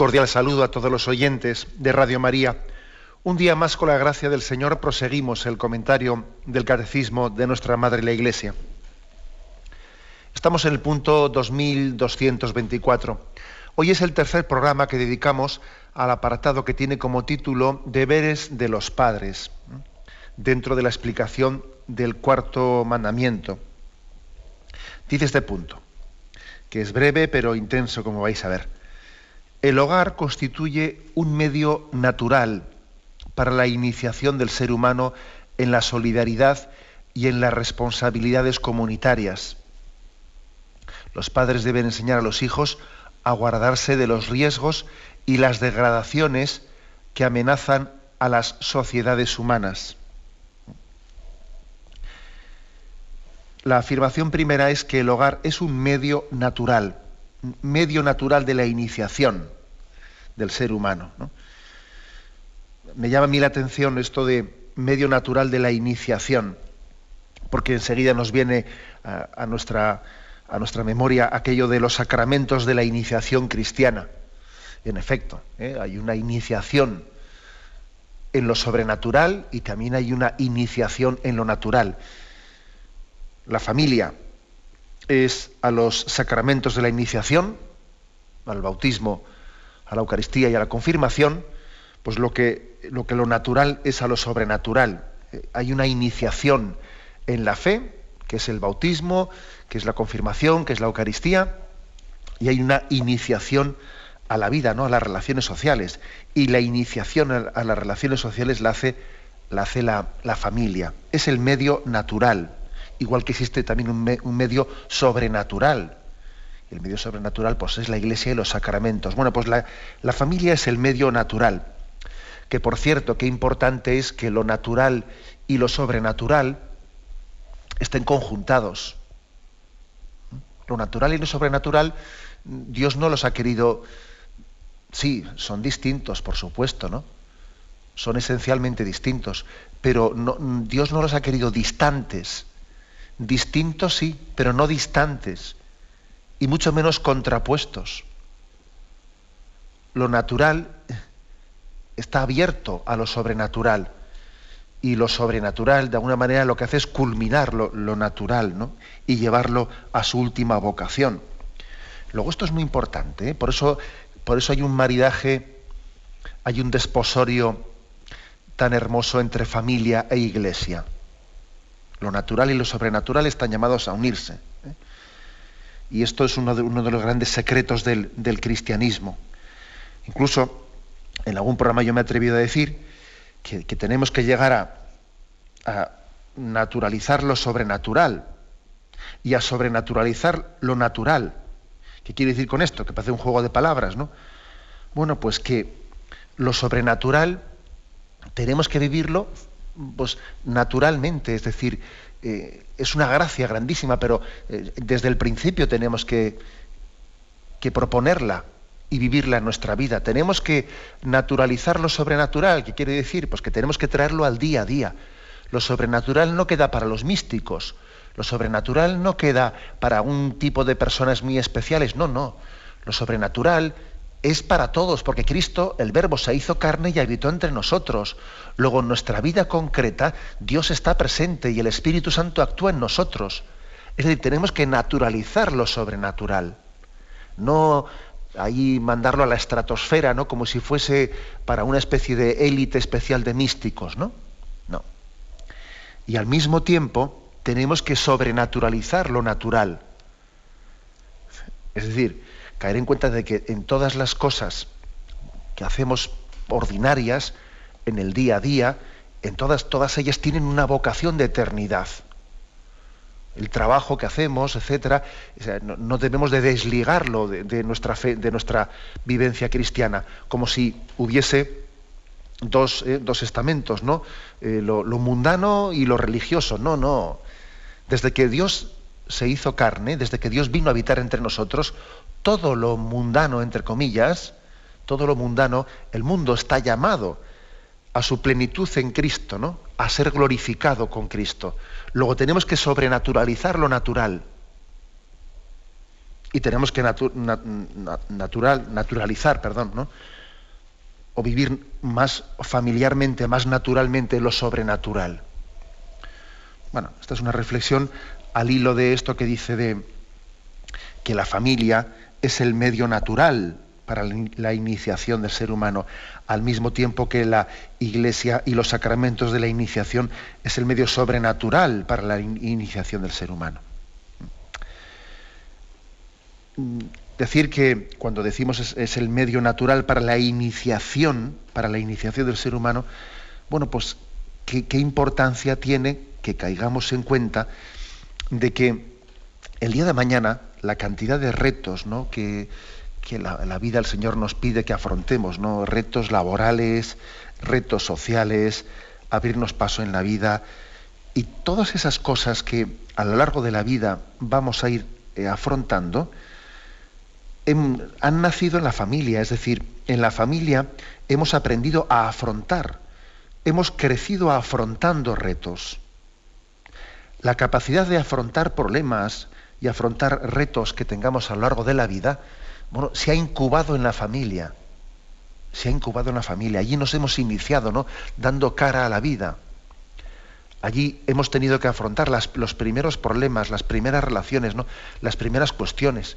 Cordial saludo a todos los oyentes de Radio María. Un día más, con la gracia del Señor, proseguimos el comentario del Catecismo de nuestra Madre la Iglesia. Estamos en el punto 2224. Hoy es el tercer programa que dedicamos al apartado que tiene como título Deberes de los Padres, dentro de la explicación del cuarto mandamiento. Dice este punto, que es breve pero intenso, como vais a ver. El hogar constituye un medio natural para la iniciación del ser humano en la solidaridad y en las responsabilidades comunitarias. Los padres deben enseñar a los hijos a guardarse de los riesgos y las degradaciones que amenazan a las sociedades humanas. La afirmación primera es que el hogar es un medio natural medio natural de la iniciación del ser humano. Me llama a mí la atención esto de medio natural de la iniciación, porque enseguida nos viene a, nuestra, a nuestra memoria aquello de los sacramentos de la iniciación cristiana. En efecto, ¿eh? hay una iniciación en lo sobrenatural y también hay una iniciación en lo natural. La familia es a los sacramentos de la iniciación, al bautismo, a la Eucaristía y a la confirmación, pues lo que lo, que lo natural es a lo sobrenatural. Eh, hay una iniciación en la fe, que es el bautismo, que es la confirmación, que es la Eucaristía, y hay una iniciación a la vida, ¿no? a las relaciones sociales. Y la iniciación a, las relaciones sociales la hace la, hace la, la familia. Es el medio natural igual que existe también un, medio sobrenatural. El medio sobrenatural pues, es la iglesia y los sacramentos. Bueno, pues la, la familia es el medio natural. Que por cierto, qué importante es que lo natural y lo sobrenatural estén conjuntados. Lo natural y lo sobrenatural, Dios no los ha querido. Sí, son distintos, por supuesto, ¿no? Son esencialmente distintos, pero Dios no los ha querido distantes distintos sí, pero no distantes, y mucho menos contrapuestos. Lo natural está abierto a lo sobrenatural, y lo sobrenatural, de alguna manera, lo que hace es culminar lo, natural ¿no? y llevarlo a su última vocación. Luego, esto es muy importante, ¿eh? por, eso, por eso hay un maridaje, hay un desposorio tan hermoso entre familia e iglesia. Lo natural y lo sobrenatural están llamados a unirse. ¿eh? Y esto es uno de, uno de los grandes secretos del, cristianismo. Incluso en algún programa yo me he atrevido a decir que, tenemos que llegar a, naturalizar lo sobrenatural y a sobrenaturalizar lo natural. ¿Qué quiere decir con esto? Que parece un juego de palabras, ¿no? Bueno, pues que lo sobrenatural tenemos que vivirlo pues, naturalmente, es decir, eh, es una gracia grandísima, pero eh, desde el principio tenemos que, que proponerla y vivirla en nuestra vida. Tenemos que naturalizar lo sobrenatural, ¿qué quiere decir? Pues que tenemos que traerlo al día a día. Lo sobrenatural no queda para los místicos, lo sobrenatural no queda para un tipo de personas muy especiales, no, no. Lo sobrenatural es para todos, porque Cristo, el Verbo, se hizo carne y habitó entre nosotros. Luego, en nuestra vida concreta, Dios está presente y el Espíritu Santo actúa en nosotros. Es decir, tenemos que naturalizar lo sobrenatural. No ahí mandarlo a la estratosfera, ¿no? Como si fuese para una especie de élite especial de místicos, ¿no? No. Y al mismo tiempo tenemos que sobrenaturalizar lo natural. Es decir, caer en cuenta de que en todas las cosas que hacemos ordinarias, en el día a día, en todas, todas ellas tienen una vocación de eternidad. el trabajo que hacemos, etcétera, no, debemos de desligarlo de, nuestra fe, de nuestra vivencia cristiana, como si hubiese dos, eh, estamentos, ¿no? Eh, lo, mundano y lo religioso. No, no. Desde que Dios se hizo carne, desde que Dios vino a habitar entre nosotros, todo lo mundano, entre comillas, todo lo mundano, el mundo está llamado a su plenitud en Cristo, ¿no? A ser glorificado con Cristo. Luego tenemos que sobrenaturalizar lo natural. Y tenemos que natural, naturalizar, perdón, ¿no? O vivir más familiarmente, más naturalmente lo sobrenatural. Bueno, esta es una reflexión al hilo de esto que dice de que la familia es el medio natural para la iniciación del ser humano, al mismo tiempo que la iglesia y los sacramentos de la iniciación es el medio sobrenatural para la iniciación del ser humano. Decir que cuando decimos es, el medio natural para la iniciación, para la iniciación del ser humano, bueno, pues qué, qué importancia tiene que caigamos en cuenta de que el día de mañana la cantidad de retos que, la, vida el Señor nos pide que afrontemos, retos laborales, retos sociales, abrirnos paso en la vida. Y todas esas cosas que a lo largo de la vida vamos a ir eh, afrontando, em, han nacido en la familia, es decir, en la familia hemos aprendido a afrontar, hemos crecido afrontando retos. La capacidad de afrontar problemas y afrontar retos que tengamos a lo largo de la vida bueno, se ha incubado en la familia. Se ha incubado en la familia. Allí nos hemos iniciado, ¿no? Dando cara a la vida. Allí hemos tenido que afrontar los primeros problemas, las primeras relaciones, ¿no? Las primeras cuestiones.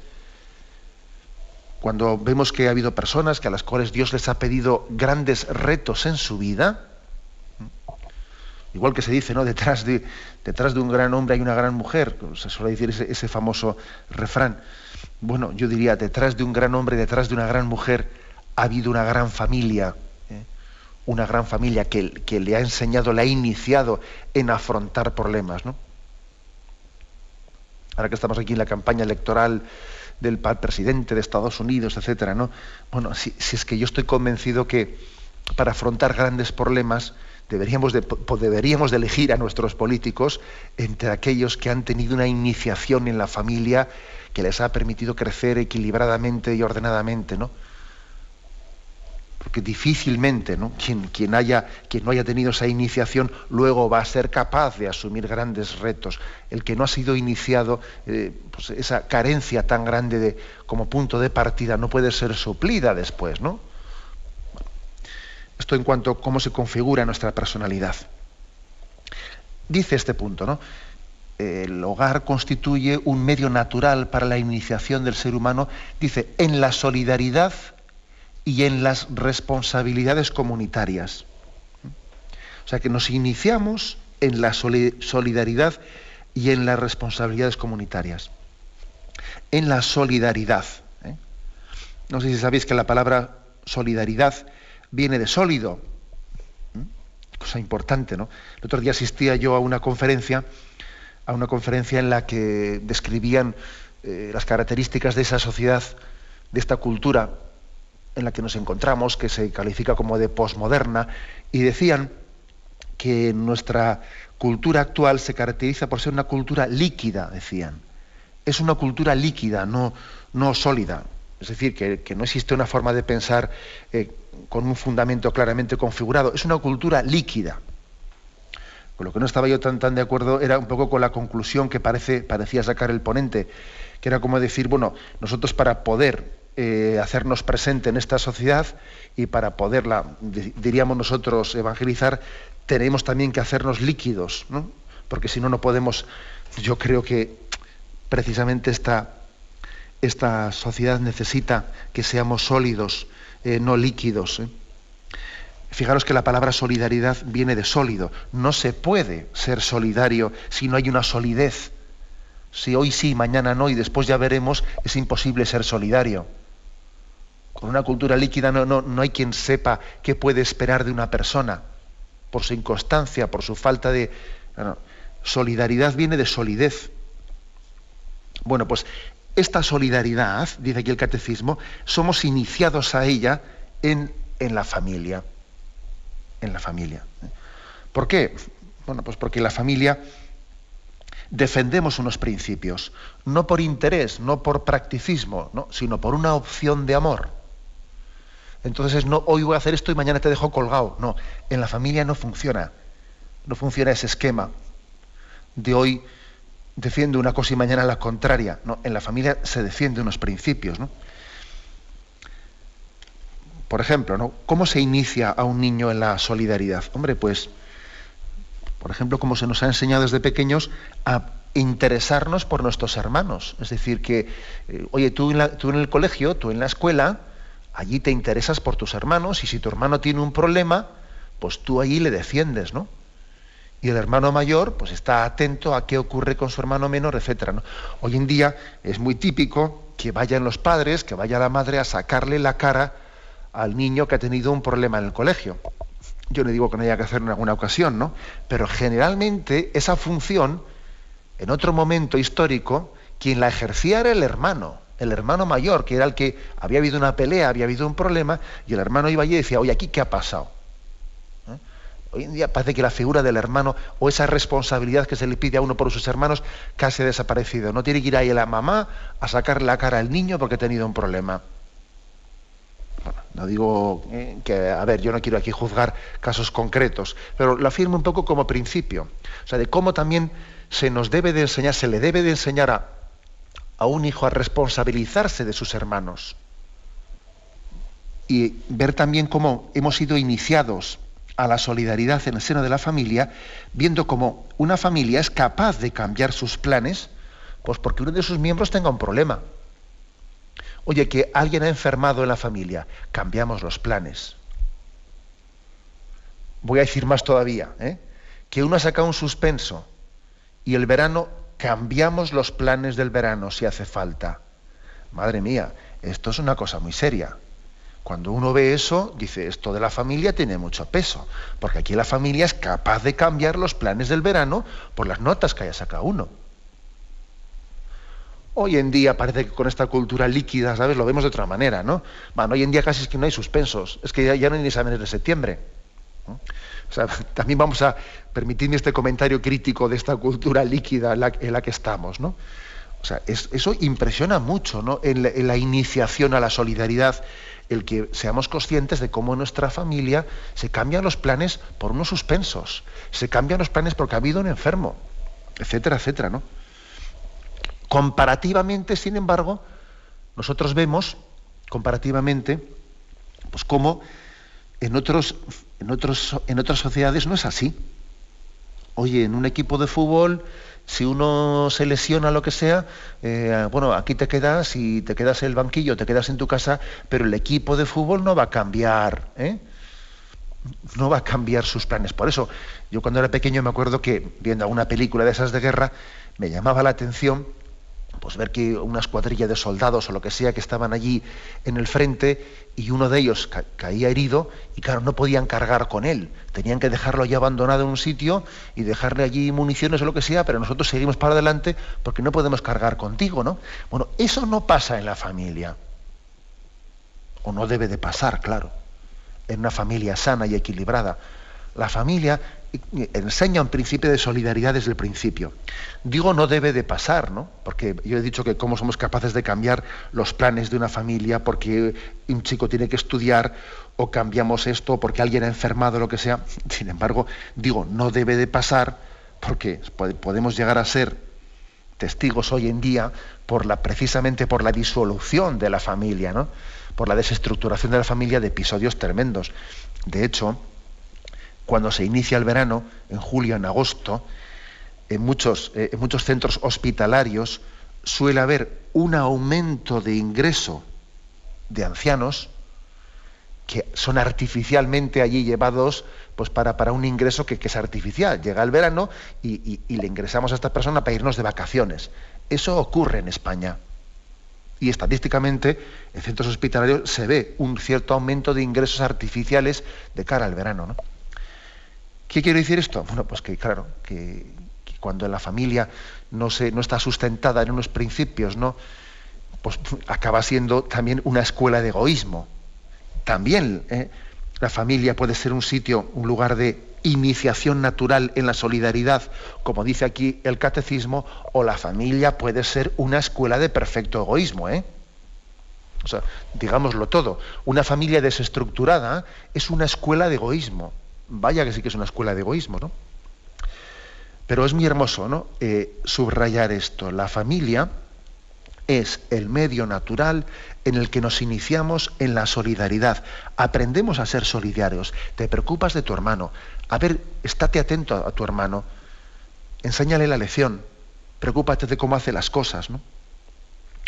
Cuando vemos que ha habido personas que a las cuales Dios les ha pedido grandes retos en su vida, igual que se dice, ¿no? Detrás de, detrás de un gran hombre hay una gran mujer, se suele decir ese famoso refrán bueno, yo diría, detrás de un gran hombre, detrás de una gran mujer, ha habido una gran familia, ¿eh? una gran familia que, le ha enseñado, le ha iniciado en afrontar problemas. ¿no? Ahora que estamos aquí en la campaña electoral del presidente de Estados Unidos, etcétera, ¿no? Bueno, si, si, es que yo estoy convencido que para afrontar grandes problemas deberíamos de, deberíamos de elegir a nuestros políticos entre aquellos que han tenido una iniciación en la familia que les ha permitido crecer equilibradamente y ordenadamente, ¿no? Porque difícilmente, ¿no? Quien, quien, haya, quien no haya tenido esa iniciación luego va a ser capaz de asumir grandes retos. El que no ha sido iniciado, eh, pues esa carencia tan grande de, como punto de partida no puede ser suplida después, ¿no? Esto en cuanto a cómo se configura nuestra personalidad. Dice este punto, ¿no? el hogar constituye un medio natural para la iniciación del ser humano, dice, en la solidaridad y en las responsabilidades comunitarias. O sea que nos iniciamos en la solidaridad y en las responsabilidades comunitarias. En la solidaridad. ¿eh? No sé si sabéis que la palabra solidaridad viene de sólido. ¿eh? Cosa importante, ¿no? El otro día asistía yo a una conferencia a una conferencia en la que describían eh, las características de esa sociedad, de esta cultura en la que nos encontramos, que se califica como de posmoderna, y decían que nuestra cultura actual se caracteriza por ser una cultura líquida, decían. Es una cultura líquida, no, no sólida. Es decir, que, no existe una forma de pensar eh, con un fundamento claramente configurado. Es una cultura líquida. Con lo que no estaba yo tan, tan de acuerdo era un poco con la conclusión que parece, parecía sacar el ponente, que era como decir, bueno, nosotros para poder eh, hacernos presente en esta sociedad y para poderla, diríamos nosotros, evangelizar, tenemos también que hacernos líquidos, ¿no? porque si no, no podemos, yo creo que precisamente esta, esta sociedad necesita que seamos sólidos, eh, no líquidos. ¿eh? Fijaros que la palabra solidaridad viene de sólido. No se puede ser solidario si no hay una solidez. Si hoy sí, mañana no y después ya veremos, es imposible ser solidario. Con una cultura líquida no, no, hay quien sepa qué puede esperar de una persona por su inconstancia, por su falta de... solidaridad viene de solidez. Bueno, pues esta solidaridad, dice aquí el catecismo, somos iniciados a ella en, en la familia. En la familia. ¿Por qué? Bueno, pues porque la familia defendemos unos principios, no por interés, no por practicismo, ¿no? sino por una opción de amor. Entonces, no, hoy voy a hacer esto y mañana te dejo colgado. No, en la familia no funciona. No funciona ese esquema de hoy defiende una cosa y mañana la contraria. No, en la familia se defiende unos principios. ¿no? Por ejemplo, ¿no? ¿cómo se inicia a un niño en la solidaridad? Hombre, pues por ejemplo, como se nos ha enseñado desde pequeños a interesarnos por nuestros hermanos. Es decir, que, eh, oye, tú en el colegio, tú en la escuela, allí te interesas por tus hermanos y si tu hermano tiene un problema, pues tú allí le defiendes, ¿no? Y el hermano mayor, pues está atento a qué ocurre con su hermano menor, etc. Hoy en día es muy típico que vayan los padres, que vaya la madre a sacarle la cara al niño que ha tenido un problema en el colegio. Yo no digo que no haya que hacer en alguna ocasión, ¿no? Pero generalmente esa función, en otro momento histórico, quien la ejercía era el hermano, el hermano mayor, que era el que había habido una pelea, había habido un problema, y el hermano iba allí y decía, oye, aquí qué ha pasado. Hoy en día parece que la figura del hermano o esa responsabilidad que se le pide a uno por sus hermanos casi ha desaparecido. No tiene que ir ahí la mamá a sacarle la cara al niño porque ha tenido un problema. No digo eh, que, a ver, yo no quiero aquí juzgar casos concretos, pero lo afirmo un poco como principio. O sea, de cómo también se nos debe de enseñar, se le debe de enseñar a, a un hijo a responsabilizarse de sus hermanos. Y ver también cómo hemos sido iniciados a la solidaridad en el seno de la familia, viendo cómo una familia es capaz de cambiar sus planes, pues porque uno de sus miembros tenga un problema. Oye, que alguien ha enfermado en la familia, cambiamos los planes. Voy a decir más todavía, ¿eh? que uno ha sacado un suspenso y el verano cambiamos los planes del verano si hace falta. Madre mía, esto es una cosa muy seria. Cuando uno ve eso, dice, esto de la familia tiene mucho peso, porque aquí la familia es capaz de cambiar los planes del verano por las notas que haya sacado uno. Hoy en día parece que con esta cultura líquida, ¿sabes? Lo vemos de otra manera, ¿no? Bueno, hoy en día casi es que no hay suspensos, es que ya, no hay ni exámenes de septiembre. O sea, también vamos a permitirme este comentario crítico de esta cultura líquida en la, que estamos, ¿no? O sea, eso impresiona mucho, ¿no? En la, en la, iniciación a la solidaridad, el que seamos conscientes de cómo en nuestra familia se cambian los planes por unos suspensos, se cambian los planes porque ha habido un enfermo, etcétera, etcétera, ¿no? Comparativamente, sin embargo, nosotros vemos, comparativamente, pues cómo en, otros, en, otros, en otras sociedades no es así. Oye, en un equipo de fútbol, si uno se lesiona lo que sea, eh, bueno, aquí te quedas y te quedas en el banquillo, te quedas en tu casa, pero el equipo de fútbol no va a cambiar, ¿eh? no va a cambiar sus planes. Por eso, yo cuando era pequeño me acuerdo que viendo alguna película de esas de guerra, me llamaba la atención pues ver que una escuadrilla de soldados o lo que sea que estaban allí en el frente y uno de ellos caía herido y claro, no podían cargar con él. Tenían que dejarlo ya abandonado en un sitio y dejarle allí municiones o lo que sea, pero nosotros seguimos para adelante porque no podemos cargar contigo, ¿no? Bueno, eso no pasa en la familia. O no debe de pasar, claro. En una familia sana y equilibrada. La familia enseña un principio de solidaridad desde el principio. Digo no debe de pasar, ¿no? Porque yo he dicho que cómo somos capaces de cambiar los planes de una familia porque un chico tiene que estudiar o cambiamos esto porque alguien ha enfermado o lo que sea. Sin embargo, digo no debe de pasar porque podemos llegar a ser testigos hoy en día por la, precisamente por la disolución de la familia, ¿no? por la desestructuración de la familia de episodios tremendos. De hecho, cuando se inicia el verano, en julio, en agosto, en muchos, eh, en muchos centros hospitalarios suele haber un aumento de ingreso de ancianos que son artificialmente allí llevados pues para, un ingreso que, es artificial. Llega el verano y, y, le ingresamos a esta persona para irnos de vacaciones. Eso ocurre en España. Y estadísticamente en centros hospitalarios se ve un cierto aumento de ingresos artificiales de cara al verano. ¿no? ¿Qué quiere decir esto? Bueno, pues que claro, que, cuando la familia no, se, no está sustentada en unos principios, ¿no? pues acaba siendo también una escuela de egoísmo. También ¿eh? la familia puede ser un sitio, un lugar de iniciación natural en la solidaridad, como dice aquí el catecismo, o la familia puede ser una escuela de perfecto egoísmo. ¿eh? O sea, digámoslo todo. Una familia desestructurada es una escuela de egoísmo. Vaya que sí que es una escuela de egoísmo, ¿no? Pero es muy hermoso, ¿no? Eh, subrayar esto. La familia es el medio natural en el que nos iniciamos en la solidaridad. Aprendemos a ser solidarios. Te preocupas de tu hermano. A ver, estate atento a, tu hermano. Enséñale la lección. Preocúpate de cómo hace las cosas, ¿no?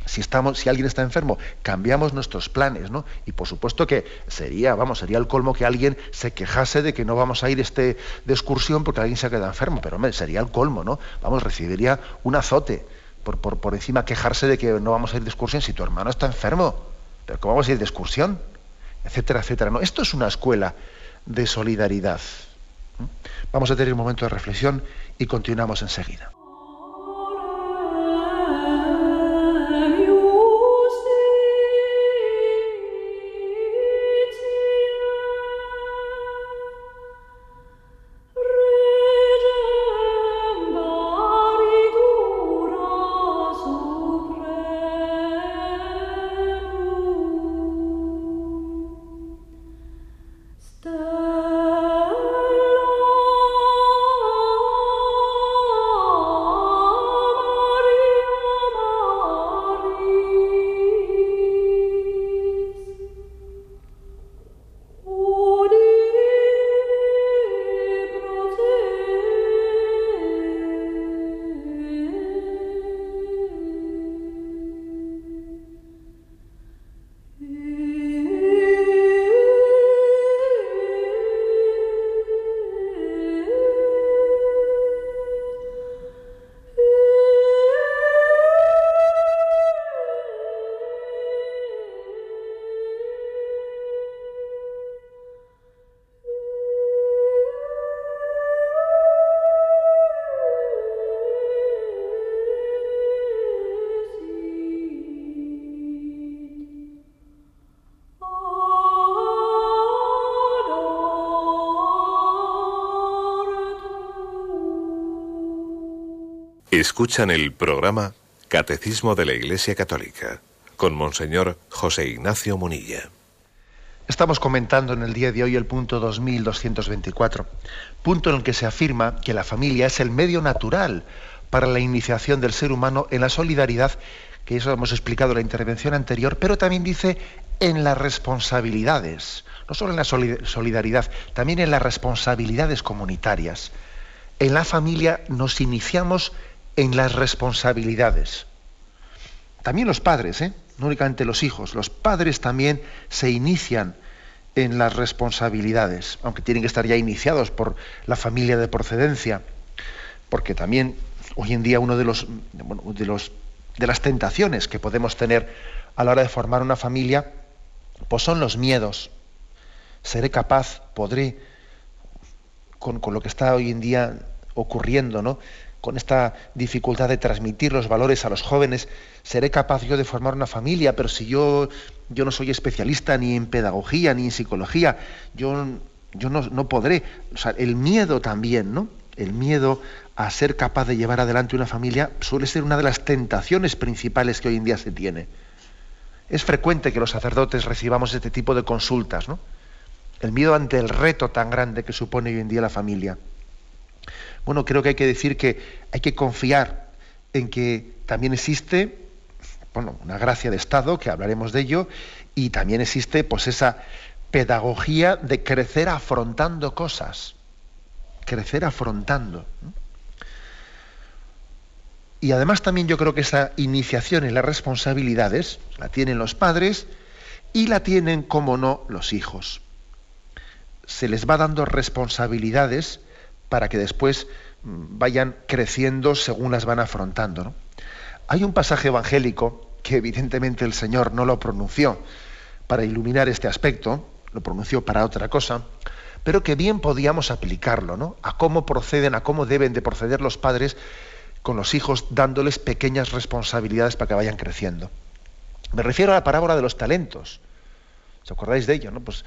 Si, estamos, si alguien está enfermo, cambiamos nuestros planes, ¿no? Y por supuesto que sería, vamos, sería el colmo que alguien se quejase de que no vamos a ir este, de excursión porque alguien se ha quedado enfermo, pero hombre, sería el colmo, ¿no? Vamos, recibiría un azote por, por, por encima quejarse de que no vamos a ir de excursión si tu hermano está enfermo. Pero ¿cómo vamos a ir de excursión? Etcétera, etcétera. No, esto es una escuela de solidaridad. Vamos a tener un momento de reflexión y continuamos enseguida. Escuchan el programa Catecismo de la Iglesia Católica con Monseñor José Ignacio Munilla. Estamos comentando en el día de hoy el punto 2224, punto en el que se afirma que la familia es el medio natural para la iniciación del ser humano en la solidaridad, que eso hemos explicado en la intervención anterior, pero también dice en las responsabilidades, no solo en la solidaridad, también en las responsabilidades comunitarias. En la familia nos iniciamos en las responsabilidades. También los padres, ¿eh? no únicamente los hijos, los padres también se inician en las responsabilidades, aunque tienen que estar ya iniciados por la familia de procedencia, porque también hoy en día uno de los, de las tentaciones que podemos tener a la hora de formar una familia, pues son los miedos. Seré capaz, podré, con, con lo que está hoy en día ocurriendo, ¿no? Con esta dificultad de transmitir los valores a los jóvenes, seré capaz yo de formar una familia, pero si yo, yo no soy especialista ni en pedagogía ni en psicología, yo, yo no, podré. O sea, el miedo también, ¿no? El miedo a ser capaz de llevar adelante una familia suele ser una de las tentaciones principales que hoy en día se tiene. Es frecuente que los sacerdotes recibamos este tipo de consultas, ¿no? El miedo ante el reto tan grande que supone hoy en día la familia. Bueno, creo que hay que decir que hay que confiar en que también existe bueno, una gracia de Estado, que hablaremos de ello, y también existe pues esa pedagogía de crecer afrontando cosas, crecer afrontando. Y además también yo creo que esa iniciación en las responsabilidades la tienen los padres y la tienen, como no, los hijos. Se les va dando responsabilidades para que después mm, vayan creciendo según las van afrontando. Hay un pasaje evangélico que evidentemente el Señor no lo pronunció para iluminar este aspecto, lo pronunció para otra cosa, pero que bien podíamos aplicarlo, ¿no? A cómo proceden, a cómo deben de proceder los padres con los hijos, dándoles pequeñas responsabilidades para que vayan creciendo. Me refiero a la parábola de los talentos. ¿Os acordáis de ello? No? Pues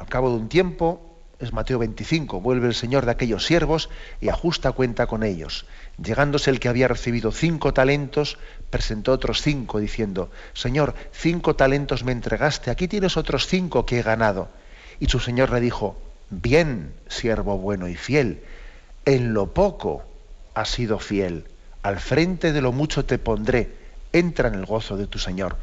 al cabo de un tiempo, es Mateo 25, vuelve el Señor de aquellos siervos y ajusta cuenta con ellos. Llegándose el que había recibido cinco talentos, presentó otros cinco, diciendo, Señor, cinco talentos me entregaste, aquí tienes otros cinco que he ganado. Y su Señor le dijo, Bien, siervo bueno y fiel, en lo poco has sido fiel, al frente de lo mucho te pondré, entra en el gozo de tu Señor.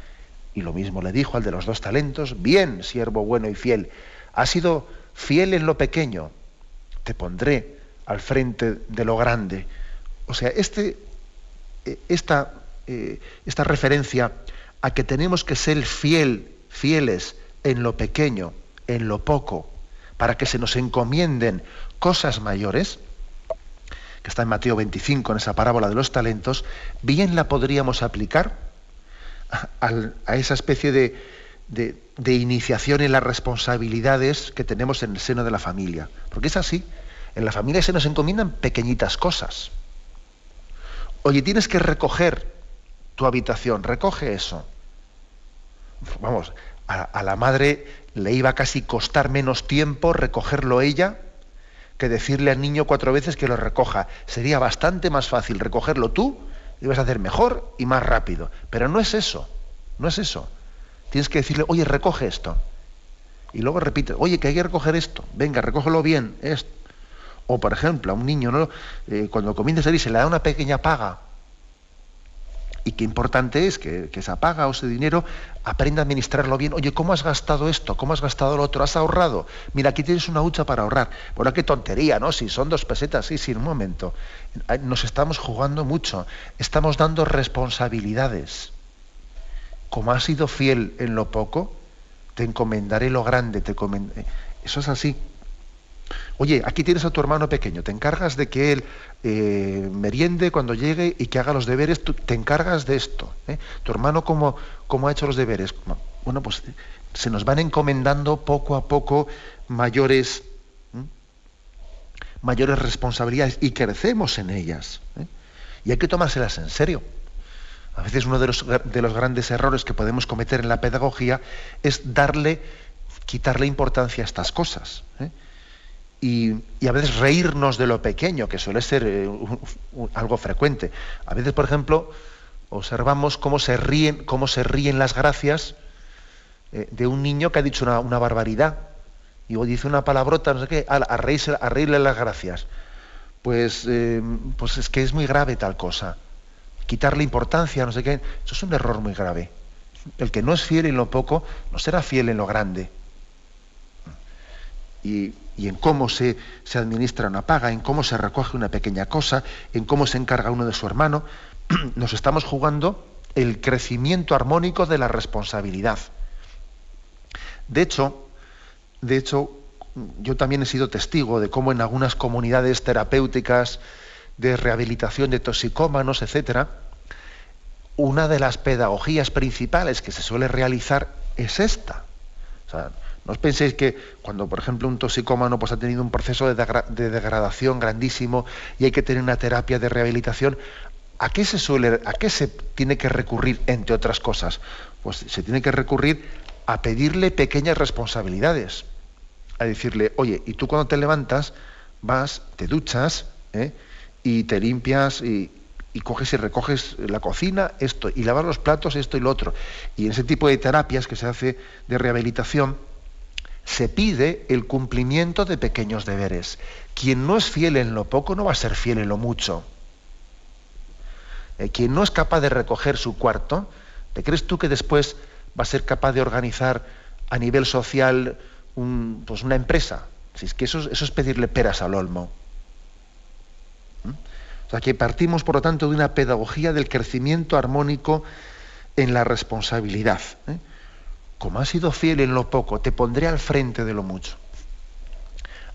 Y lo mismo le dijo al de los dos talentos, Bien, siervo bueno y fiel, has sido fiel en lo pequeño, te pondré al frente de lo grande. O sea, este, eh, esta, eh, esta referencia a que tenemos que ser fiel, fieles en lo pequeño, en lo poco, para que se nos encomienden cosas mayores, que está en Mateo 25, en esa parábola de los talentos, bien la podríamos aplicar a esa especie de, de, iniciación en las responsabilidades que tenemos en el seno de la familia. Porque es así. En la familia se nos encomiendan pequeñitas cosas. Oye, tienes que recoger tu habitación, recoge eso. Vamos, a, la madre le iba a casi costar menos tiempo recogerlo ella que decirle al niño cuatro veces que lo recoja. Sería bastante más fácil recogerlo tú, lo ibas a hacer mejor y más rápido. Pero no es eso, no es eso. Tienes que decirle, oye, recoge esto. Y luego repite, oye, que hay que recoger esto. Venga, recógelo bien. Esto. O, por ejemplo, a un niño, ¿no? Eh, cuando comienza a salir, se le da una pequeña paga. Y qué importante es que, esa paga o ese dinero aprenda a administrarlo bien. Oye, ¿cómo has gastado esto? ¿Cómo has gastado lo otro? ¿Has ahorrado? Mira, aquí tienes una hucha para ahorrar. Bueno, qué tontería, ¿no? Si son dos pesetas, sí, sí, un momento. Nos estamos jugando mucho. Estamos dando responsabilidades como has sido fiel en lo poco, te encomendaré lo grande, te Eso es así. Oye, aquí tienes a tu hermano pequeño, te encargas de que él eh, meriende cuando llegue y que haga los deberes, tú te encargas de esto. ¿eh? Tu hermano, ¿cómo, ¿cómo, ha hecho los deberes? Bueno, pues se nos van encomendando poco a poco mayores, mayores responsabilidades y crecemos en ellas. ¿eh? Y hay que tomárselas en serio. A veces uno de los, grandes errores que podemos cometer en la pedagogía es darle, quitarle importancia a estas cosas. ¿eh? Y, a veces reírnos de lo pequeño, que suele ser eh, algo frecuente. A veces, por ejemplo, observamos cómo se ríen, cómo se ríen las gracias eh, de un niño que ha dicho una, barbaridad. Y dice una palabrota, no sé qué, a, a reírle las gracias. Pues, pues es que es muy grave tal cosa quitarle importancia, no sé qué. Eso es un error muy grave. El que no es fiel en lo poco, no será fiel en lo grande. Y, en cómo se, se, administra una paga, en cómo se recoge una pequeña cosa, en cómo se encarga uno de su hermano, nos estamos jugando el crecimiento armónico de la responsabilidad. De hecho, de hecho, yo también he sido testigo de cómo en algunas comunidades terapéuticas de rehabilitación de toxicómanos, etcétera, una de las pedagogías principales que se suele realizar es esta. no os penséis que cuando, por ejemplo, un toxicómano pues, ha tenido un proceso de, degradación grandísimo y hay que tener una terapia de rehabilitación, ¿a qué se suele, a qué se tiene que recurrir, entre otras cosas? Pues se tiene que recurrir a pedirle pequeñas responsabilidades. A decirle, oye, y tú cuando te levantas, vas, te duchas, ¿eh? Y te limpias y, coges y recoges la cocina, esto, y lavar los platos, esto y lo otro. Y en ese tipo de terapias que se hace de rehabilitación, se pide el cumplimiento de pequeños deberes. Quien no es fiel en lo poco no va a ser fiel en lo mucho. Eh, quien no es capaz de recoger su cuarto, ¿te crees tú que después va a ser capaz de organizar a nivel social pues una empresa? Si es que eso es pedirle peras al olmo. O sea que partimos, por lo tanto, de una pedagogía del crecimiento armónico en la responsabilidad. ¿eh? Como has sido fiel en lo poco, te pondré al frente de lo mucho.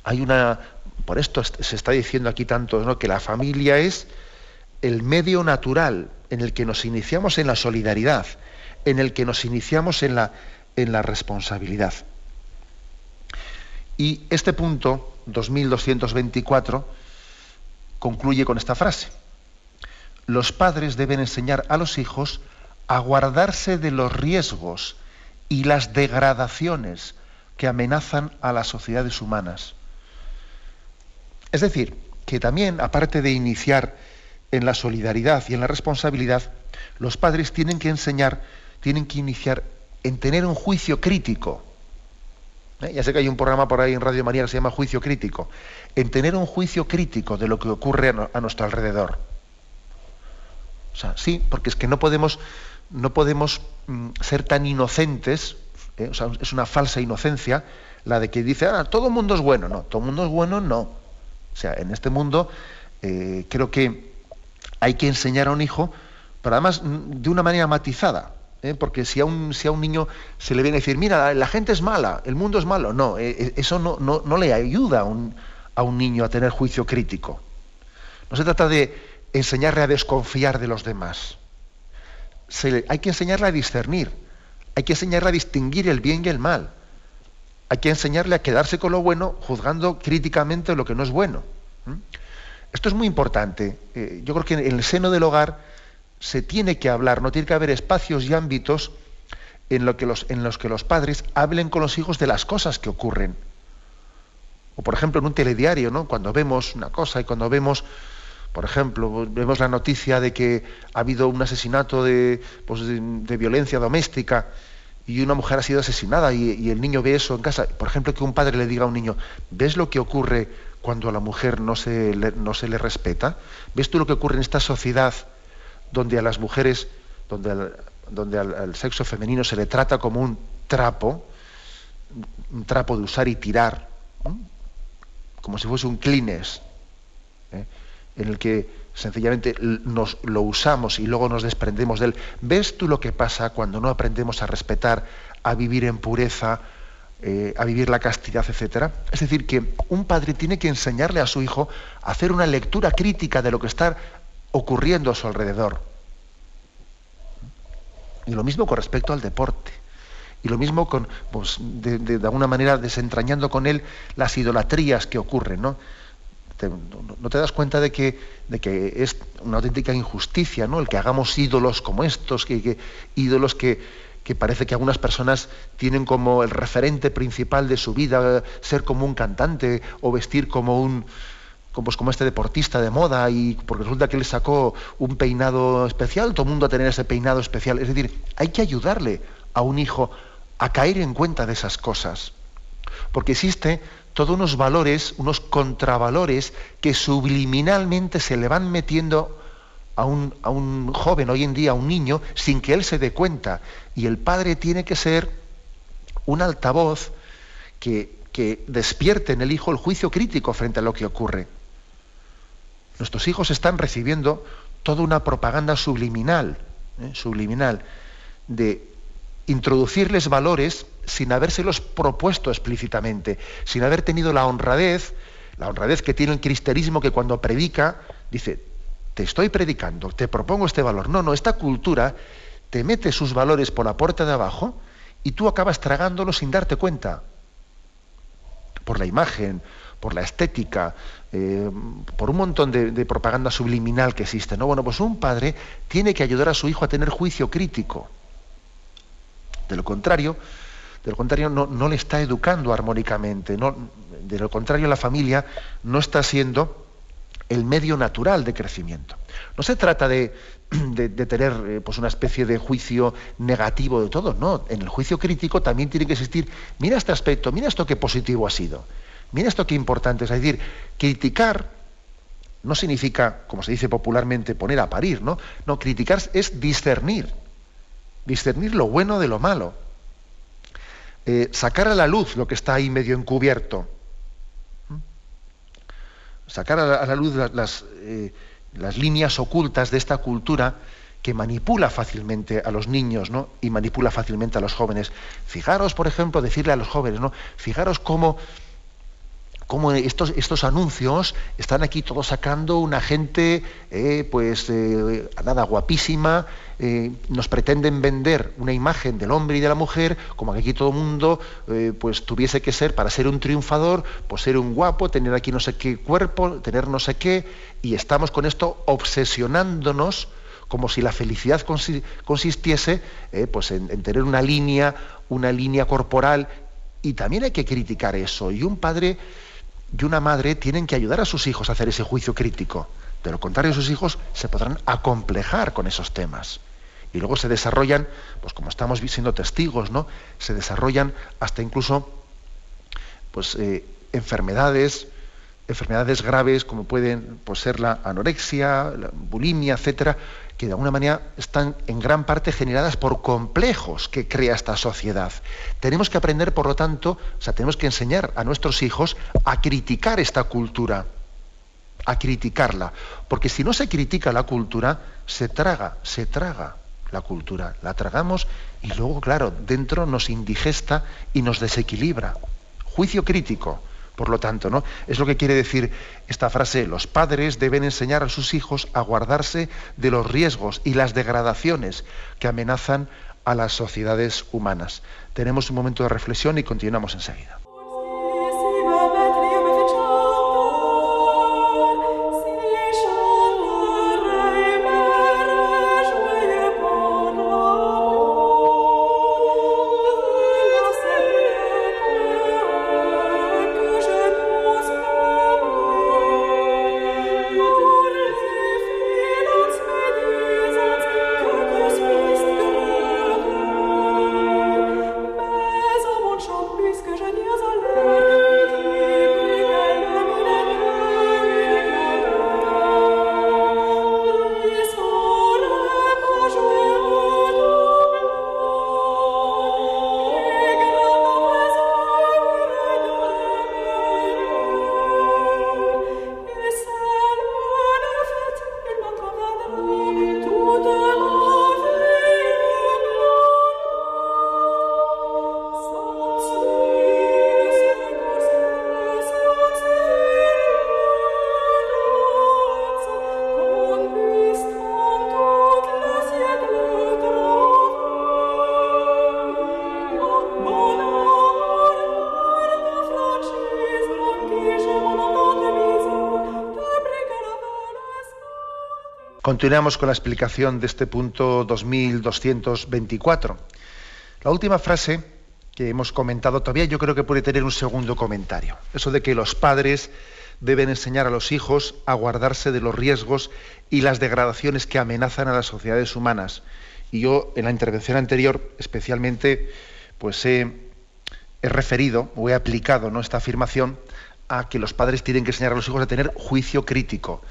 Hay una, por esto se está diciendo aquí tanto, ¿no? que la familia es el medio natural en el que nos iniciamos en la solidaridad, en el que nos iniciamos en la, en la responsabilidad. Y este punto, 2224, concluye con esta frase. Los padres deben enseñar a los hijos a guardarse de los riesgos y las degradaciones que amenazan a las sociedades humanas. Es decir, que también, aparte de iniciar en la solidaridad y en la responsabilidad, los padres tienen que enseñar, tienen que iniciar en tener un juicio crítico. ¿Eh? Ya sé que hay un programa por ahí en Radio María que se llama Juicio Crítico. En tener un juicio crítico de lo que ocurre a, nuestro alrededor. O sea, sí, porque es que no podemos, no podemos mm, ser tan inocentes, ¿eh? es una falsa inocencia la de que dice, ah, todo el mundo es bueno. No, todo el mundo es bueno, no. O sea, en este mundo eh, creo que hay que enseñar a un hijo, pero además mm, de una manera matizada. ¿Eh? porque si a, un, si a un niño se le viene a decir, mira, la gente es mala, el mundo es malo, no, eh, eh, eso no, no, le ayuda a un, a un niño a tener juicio crítico. No se trata de enseñarle a desconfiar de los demás. hay que enseñarle a discernir, hay que enseñarle a distinguir el bien y el mal. Hay que enseñarle a quedarse con lo bueno, juzgando críticamente lo que no es bueno. Esto es muy importante. yo creo que en el seno del hogar se tiene que hablar, no tiene que haber espacios y ámbitos en, lo que los, en los que los padres hablen con los hijos de las cosas que ocurren. O por ejemplo en un telediario, ¿no? cuando vemos una cosa y cuando vemos, por ejemplo, vemos la noticia de que ha habido un asesinato de, pues, violencia doméstica y una mujer ha sido asesinada y, el niño ve eso en casa. Por ejemplo, que un padre le diga a un niño, ¿ves lo que ocurre cuando a la mujer no se no se le respeta? ¿Ves tú lo que ocurre en esta sociedad? Donde a las mujeres, donde al, donde al, sexo femenino se le trata como un trapo, un trapo de usar y tirar, como si fuese un clines, ¿eh? en el que sencillamente nos lo usamos y luego nos desprendemos de él. ¿Ves tú lo que pasa cuando no aprendemos a respetar, a vivir en pureza, eh, a vivir la castidad, etcétera? Es decir, que un padre tiene que enseñarle a su hijo a hacer una lectura crítica de lo que está ocurriendo a su alrededor. Y lo mismo con respecto al deporte. Y lo mismo con, pues, de, alguna manera, desentrañando con él las idolatrías que ocurren, ¿no? no te das cuenta de que, de que es una auténtica injusticia, ¿no? El que hagamos ídolos como estos, que, ídolos que, que parece que algunas personas tienen como el referente principal de su vida ser como un cantante o vestir como un, como, pues, como este deportista de moda y porque resulta que le sacó un peinado especial, todo el mundo a tener ese peinado especial. Es decir, hay que ayudarle a un hijo a caer en cuenta de esas cosas. Porque existe todos unos valores, unos contravalores que subliminalmente se le van metiendo a un, a un, joven hoy en día, a un niño, sin que él se dé cuenta. Y el padre tiene que ser un altavoz que, que despierte en el hijo el juicio crítico frente a lo que ocurre. Nuestros hijos están recibiendo toda una propaganda subliminal, ¿eh? subliminal, de introducirles valores sin habérselos propuesto explícitamente, sin haber tenido la honradez, la honradez que tiene el cristianismo que cuando predica dice, te estoy predicando, te propongo este valor. No, no, esta cultura te mete sus valores por la puerta de abajo y tú acabas tragándolos sin darte cuenta. Por la imagen, por la estética, eh, por un montón de, propaganda subliminal que existe. ¿no? Bueno, pues un padre tiene que ayudar a su hijo a tener juicio crítico. De lo contrario, de lo contrario no, le está educando armónicamente. No, de lo contrario, la familia no está siendo el medio natural de crecimiento. No se trata de, tener eh, pues una especie de juicio negativo de todo, no. En el juicio crítico también tiene que existir, mira este aspecto, mira esto qué positivo ha sido. Mira esto qué importante es. Decir, criticar no significa, como se dice popularmente, poner a parir, ¿no? No, criticar es discernir. Discernir lo bueno de lo malo. Eh, sacar a la luz lo que está ahí medio encubierto. ¿Mm? Sacar a la, luz las, eh, las, líneas ocultas de esta cultura que manipula fácilmente a los niños ¿no? y manipula fácilmente a los jóvenes. Fijaros, por ejemplo, decirle a los jóvenes, ¿no? Fijaros cómo cómo estos, estos anuncios están aquí todos sacando una gente, eh, pues, eh, nada, guapísima, eh, nos pretenden vender una imagen del hombre y de la mujer, como que aquí todo el mundo, pues, tuviese que ser, para ser un triunfador, pues ser un guapo, tener aquí no sé qué cuerpo, tener no sé qué, y estamos con esto obsesionándonos como si la felicidad consistiese pues en, en, tener una línea, una línea corporal, y también hay que criticar eso. Y un padre y una madre tienen que ayudar a sus hijos a hacer ese juicio crítico. De lo contrario, sus hijos se podrán acomplejar con esos temas. Y luego se desarrollan, pues como estamos siendo testigos, ¿no? Se desarrollan hasta incluso pues, eh, enfermedades, enfermedades graves como pueden pues, ser la anorexia, la bulimia, etcétera, que de alguna manera están en gran parte generadas por complejos que crea esta sociedad. Tenemos que aprender, por lo tanto, o sea, tenemos que enseñar a nuestros hijos a criticar esta cultura, a criticarla, porque si no se critica la cultura, se traga, se traga la cultura, la tragamos y luego, claro, dentro nos indigesta y nos desequilibra. Juicio crítico por lo tanto, ¿no? Es lo que quiere decir esta frase, los padres deben enseñar a sus hijos a guardarse de los riesgos y las degradaciones que amenazan a las sociedades humanas. Tenemos un momento de reflexión y continuamos enseguida. Continuamos con la explicación de este punto 2224. La última frase que hemos comentado todavía yo creo que puede tener un segundo comentario. Eso de que los padres deben enseñar a los hijos a guardarse de los riesgos y las degradaciones que amenazan a las sociedades humanas. Y yo en la intervención anterior especialmente pues he, referido o he aplicado ¿no? esta afirmación a que los padres tienen que enseñar a los hijos a tener juicio crítico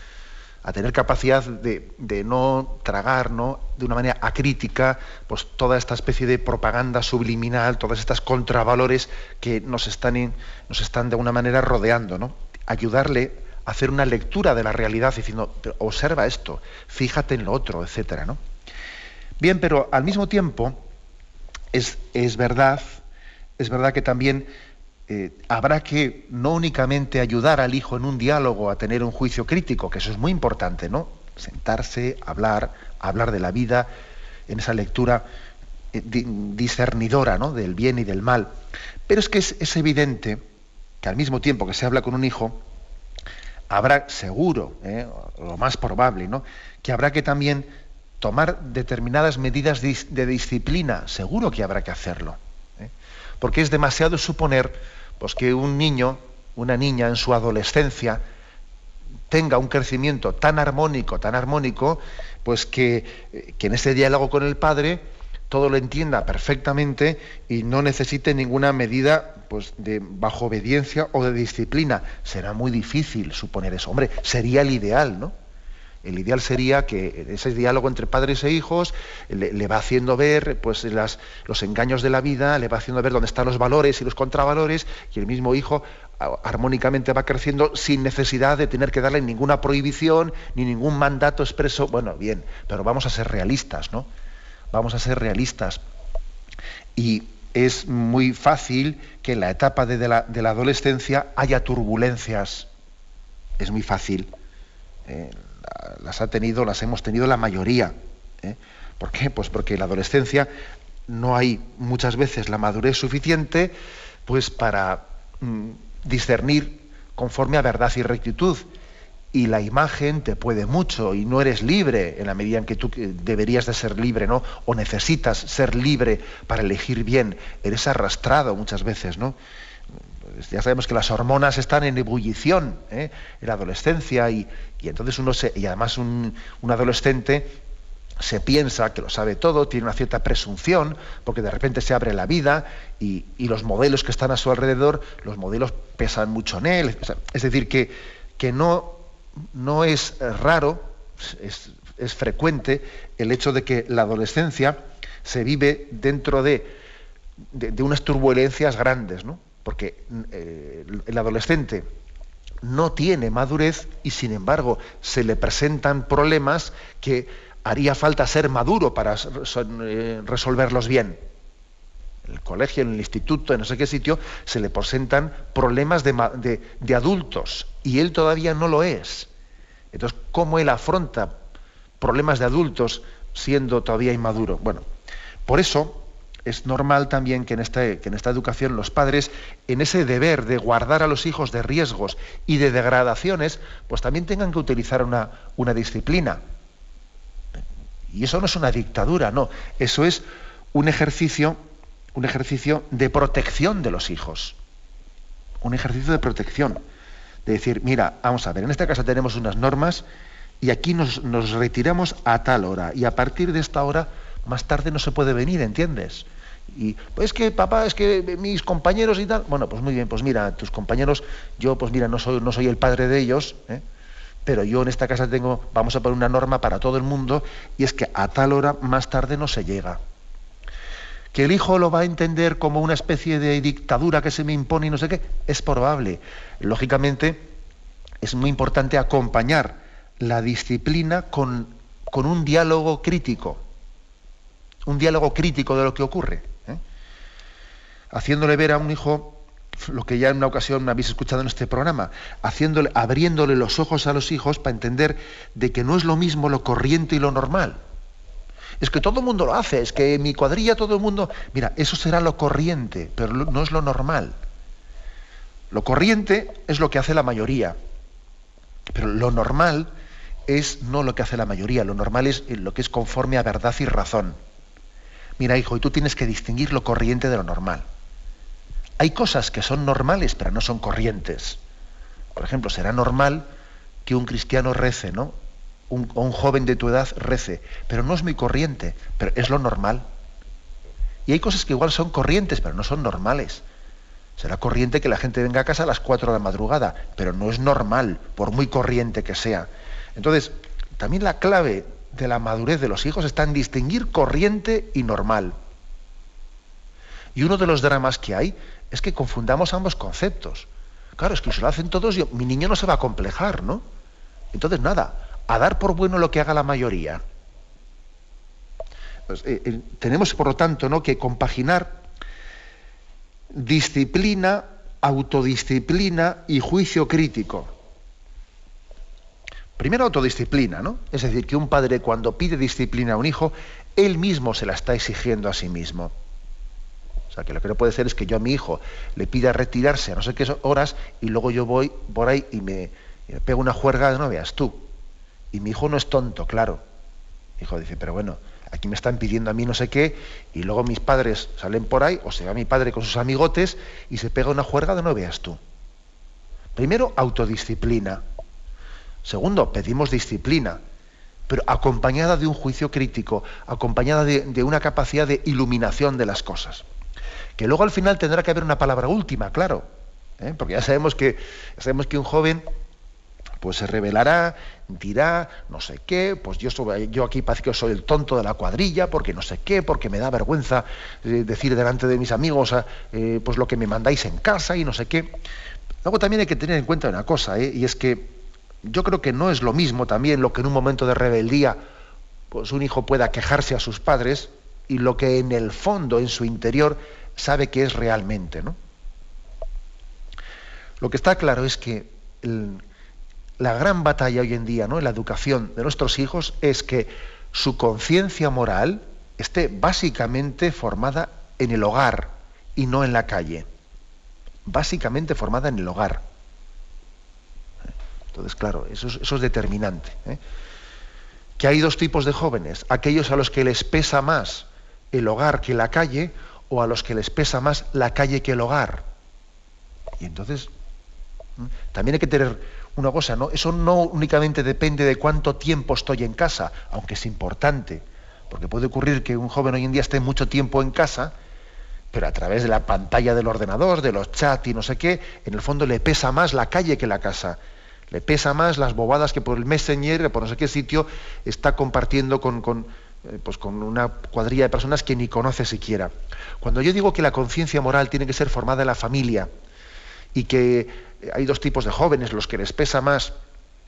a tener capacidad de, no tragar ¿no? de una manera acrítica pues, toda esta especie de propaganda subliminal, todas estas contravalores que nos están, nos están de alguna manera rodeando. ¿no? Ayudarle a hacer una lectura de la realidad diciendo, observa esto, fíjate en lo otro, etc. ¿no? Bien, pero al mismo tiempo es, es verdad, es verdad que también eh, habrá que no únicamente ayudar al hijo en un diálogo a tener un juicio crítico, que eso es muy importante, ¿no? Sentarse, hablar, hablar de la vida en esa lectura eh, discernidora ¿no? del bien y del mal. Pero es que es, evidente que al mismo tiempo que se habla con un hijo, habrá seguro, ¿eh? lo más probable, ¿no? que habrá que también tomar determinadas medidas de disciplina, seguro que habrá que hacerlo porque es demasiado suponer pues, que un niño, una niña en su adolescencia, tenga un crecimiento tan armónico, tan armónico, pues que, eh, que en ese diálogo con el padre todo lo entienda perfectamente y no necesite ninguna medida pues, de bajo obediencia o de disciplina. Será muy difícil suponer eso. Hombre, sería el ideal, ¿no? El ideal sería que ese diálogo entre padres e hijos le, va haciendo ver pues, los engaños de la vida, le va haciendo ver dónde están los valores y los contravalores, y el mismo hijo armónicamente va creciendo sin necesidad de tener que darle ninguna prohibición ni ningún mandato expreso. Bueno, bien, pero vamos a ser realistas, ¿no? Vamos a ser realistas. Y es muy fácil que en la etapa de, la, adolescencia haya turbulencias. Es muy fácil. Eh, las ha tenido, las hemos tenido la mayoría. ¿eh? ¿Por qué? Pues porque en la adolescencia no hay muchas veces la madurez suficiente pues para mm, discernir conforme a verdad y rectitud y la imagen te puede mucho y no eres libre en la medida en que tú deberías de ser libre, ¿no? O necesitas ser libre para elegir bien. Eres arrastrado muchas veces, ¿no? Ya sabemos que las hormonas están en ebullición ¿eh? en la adolescencia y, entonces uno se, y además un, adolescente se piensa que lo sabe todo, tiene una cierta presunción, porque de repente se abre la vida y, y los modelos que están a su alrededor, los modelos pesan mucho en él. Es decir, que, que no no es raro, es, frecuente el hecho de que la adolescencia se vive dentro de, unas turbulencias grandes, ¿no? Porque eh, el adolescente no tiene madurez y sin embargo se le presentan problemas que haría falta ser maduro para eh, resolverlos bien. En el colegio, en el instituto, en no sé qué sitio, se le presentan problemas de adultos y él todavía no lo es. Entonces, ¿cómo él afronta problemas de adultos siendo todavía inmaduro? Bueno, por eso es normal también que en, esta, en esta educación los padres, en ese deber de guardar a los hijos de riesgos y de degradaciones, pues también tengan que utilizar una, una disciplina. Y eso no es una dictadura, no. Eso es un ejercicio, un ejercicio de protección de los hijos. Un ejercicio de protección de decir, mira, vamos a ver, en esta casa tenemos unas normas y aquí nos, retiramos a tal hora y a partir de esta hora más tarde no se puede venir, ¿entiendes? Y pues que papá, es que mis compañeros y tal, bueno, pues muy bien, pues mira, tus compañeros, yo pues mira, no soy, no soy el padre de ellos, ¿eh? pero yo en esta casa tengo, vamos a poner una norma para todo el mundo y es que a tal hora más tarde no se llega que el hijo lo va a entender como una especie de dictadura que se me impone y no sé qué, es probable. Lógicamente, es muy importante acompañar la disciplina con, con un diálogo crítico, un diálogo crítico de lo que ocurre. ¿eh? Haciéndole ver a un hijo lo que ya en una ocasión habéis escuchado en este programa, abriéndole los ojos a los hijos para entender de que no es lo mismo lo corriente y lo normal es que todo el mundo lo hace, es que en mi cuadrilla todo el mundo... Mira, eso será lo corriente, pero no es lo normal. Lo corriente es lo que hace la mayoría, pero lo normal es no lo que hace la mayoría, lo normal es lo que es conforme a verdad y razón. Mira, hijo, y tú tienes que distinguir lo corriente de lo normal. Hay cosas que son normales, pero no son corrientes. Por ejemplo, será normal que un cristiano rece, ¿no? un, un joven de tu edad rece, pero no es muy corriente, pero es lo normal. Y hay cosas que igual son corrientes, pero no son normales. Será corriente que la gente venga a casa a las 4 de la madrugada, pero no es normal, por muy corriente que sea. Entonces, también la clave de la madurez de los hijos está en distinguir corriente y normal. Y uno de los dramas que hay es que confundamos ambos conceptos. Claro, es que si lo hacen todos, mi niño no se va a complejar, ¿no? Entonces, nada, a dar por bueno lo que haga la mayoría. Pues, eh, eh, tenemos, por lo tanto, ¿no? que compaginar disciplina, autodisciplina y juicio crítico. Primero autodisciplina, ¿no? Es decir, que un padre cuando pide disciplina a un hijo, él mismo se la está exigiendo a sí mismo. O sea, que lo que no puede ser es que yo a mi hijo le pida retirarse a no sé qué horas y luego yo voy por ahí y me, pego una juerga, no veas tú. Y mi hijo no es tonto, claro. Mi hijo dice, pero bueno, aquí me están pidiendo a mí no sé qué, y luego mis padres salen por ahí, o se va mi padre con sus amigotes y se pega una juerga de no veas tú. Primero, autodisciplina. Segundo, pedimos disciplina, pero acompañada de un juicio crítico, acompañada de, una capacidad de iluminación de las cosas. Que luego al final tendrá que haber una palabra última, claro, ¿eh? porque ya sabemos que, ya sabemos que un joven pues se revelará, dirá, no sé qué, pues yo, yo aquí parece que soy el tonto de la cuadrilla, porque no sé qué, porque me da vergüenza eh, decir delante de mis amigos eh, pues lo que me mandáis en casa y no sé qué. Luego también hay que tener en cuenta una cosa, y es que yo creo que no es lo mismo también lo que en un momento de rebeldía pues un hijo pueda quejarse a sus padres y lo que en el fondo, en su interior, sabe que es realmente. ¿no? Lo que está claro es que la gran batalla hoy en día ¿no? en la educación de nuestros hijos es que su conciencia moral esté básicamente formada en el hogar y no en la calle. Básicamente formada en el hogar. Entonces, claro, eso es, determinante. ¿eh? Que hay dos tipos de jóvenes, aquellos a los que les pesa más el hogar que la calle o a los que les pesa más la calle que el hogar. Y entonces, también hay que tener una cosa, ¿no? Eso no únicamente depende de cuánto tiempo estoy en casa, aunque es importante, porque puede ocurrir que un joven hoy en día esté mucho tiempo en casa, pero a través de la pantalla del ordenador, de los chats y no sé qué, en el fondo le pesa más la calle que la casa. Le pesa más las bobadas que por el Messenger, por no sé qué sitio, está compartiendo con, con, eh, pues con una cuadrilla de personas que ni conoce siquiera. Cuando yo digo que la conciencia moral tiene que ser formada en la familia y que hay dos tipos de jóvenes, los que les pesa más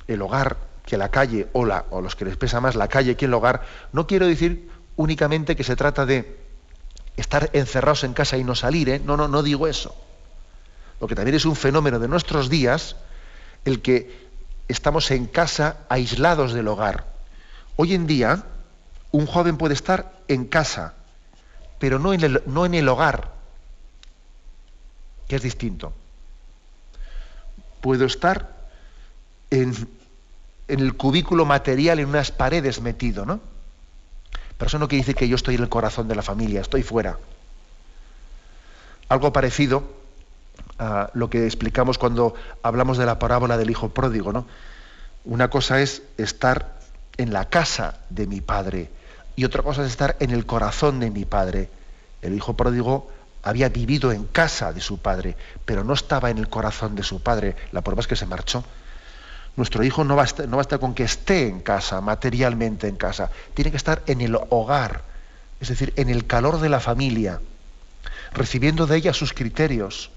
el hogar que la calle o, la, o los que les pesa más la calle que el hogar, no quiero decir únicamente que se trata de estar encerrados en casa y no salir, ¿eh? no, no, no digo eso. Lo que también es un fenómeno de nuestros días, el que estamos en casa aislados del hogar. Hoy en día, un joven puede estar en casa, pero no en el, no en el hogar, que es distinto puedo estar en, el cubículo material, en unas paredes metido, ¿no? Pero eso no quiere decir que yo estoy en el corazón de la familia, estoy fuera. Algo parecido lo que explicamos cuando hablamos de la parábola del hijo pródigo, ¿no? Una cosa es estar en la casa de mi padre y otra cosa es estar en el corazón de mi padre. El hijo pródigo había vivido en casa de su padre, pero no estaba en el corazón de su padre. La prueba es que se marchó. Nuestro hijo no basta, no basta con que esté en casa, materialmente en casa, tiene que estar en el hogar, es decir, en el calor de la familia, recibiendo de ella sus criterios,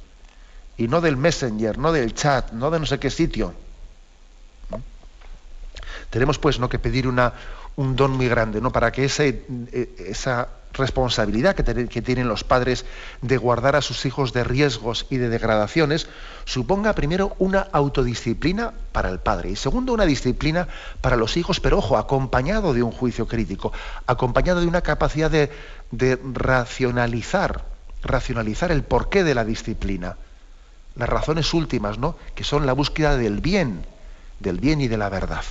y no del messenger, no del chat, no de no sé qué sitio. Tenemos pues ¿no? que pedir una, un don muy grande, ¿no? Para que eh, esa responsabilidad que, tienen los padres de guardar a sus hijos de riesgos y de degradaciones, suponga primero una autodisciplina para el padre y segundo una disciplina para los hijos, pero ojo, acompañado de un juicio crítico, acompañado de una capacidad de, de racionalizar, racionalizar el porqué de la disciplina, las razones últimas, ¿no? que son la búsqueda del bien, del bien y de la verdad.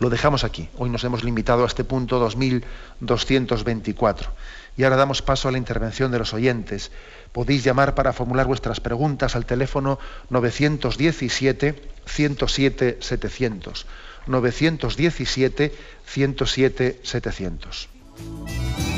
Lo dejamos aquí. Hoy nos hemos limitado a este punto 2224. Y ahora damos paso a la intervención de los oyentes. Podéis llamar para formular vuestras preguntas al teléfono 917-107-700. 917-107-700.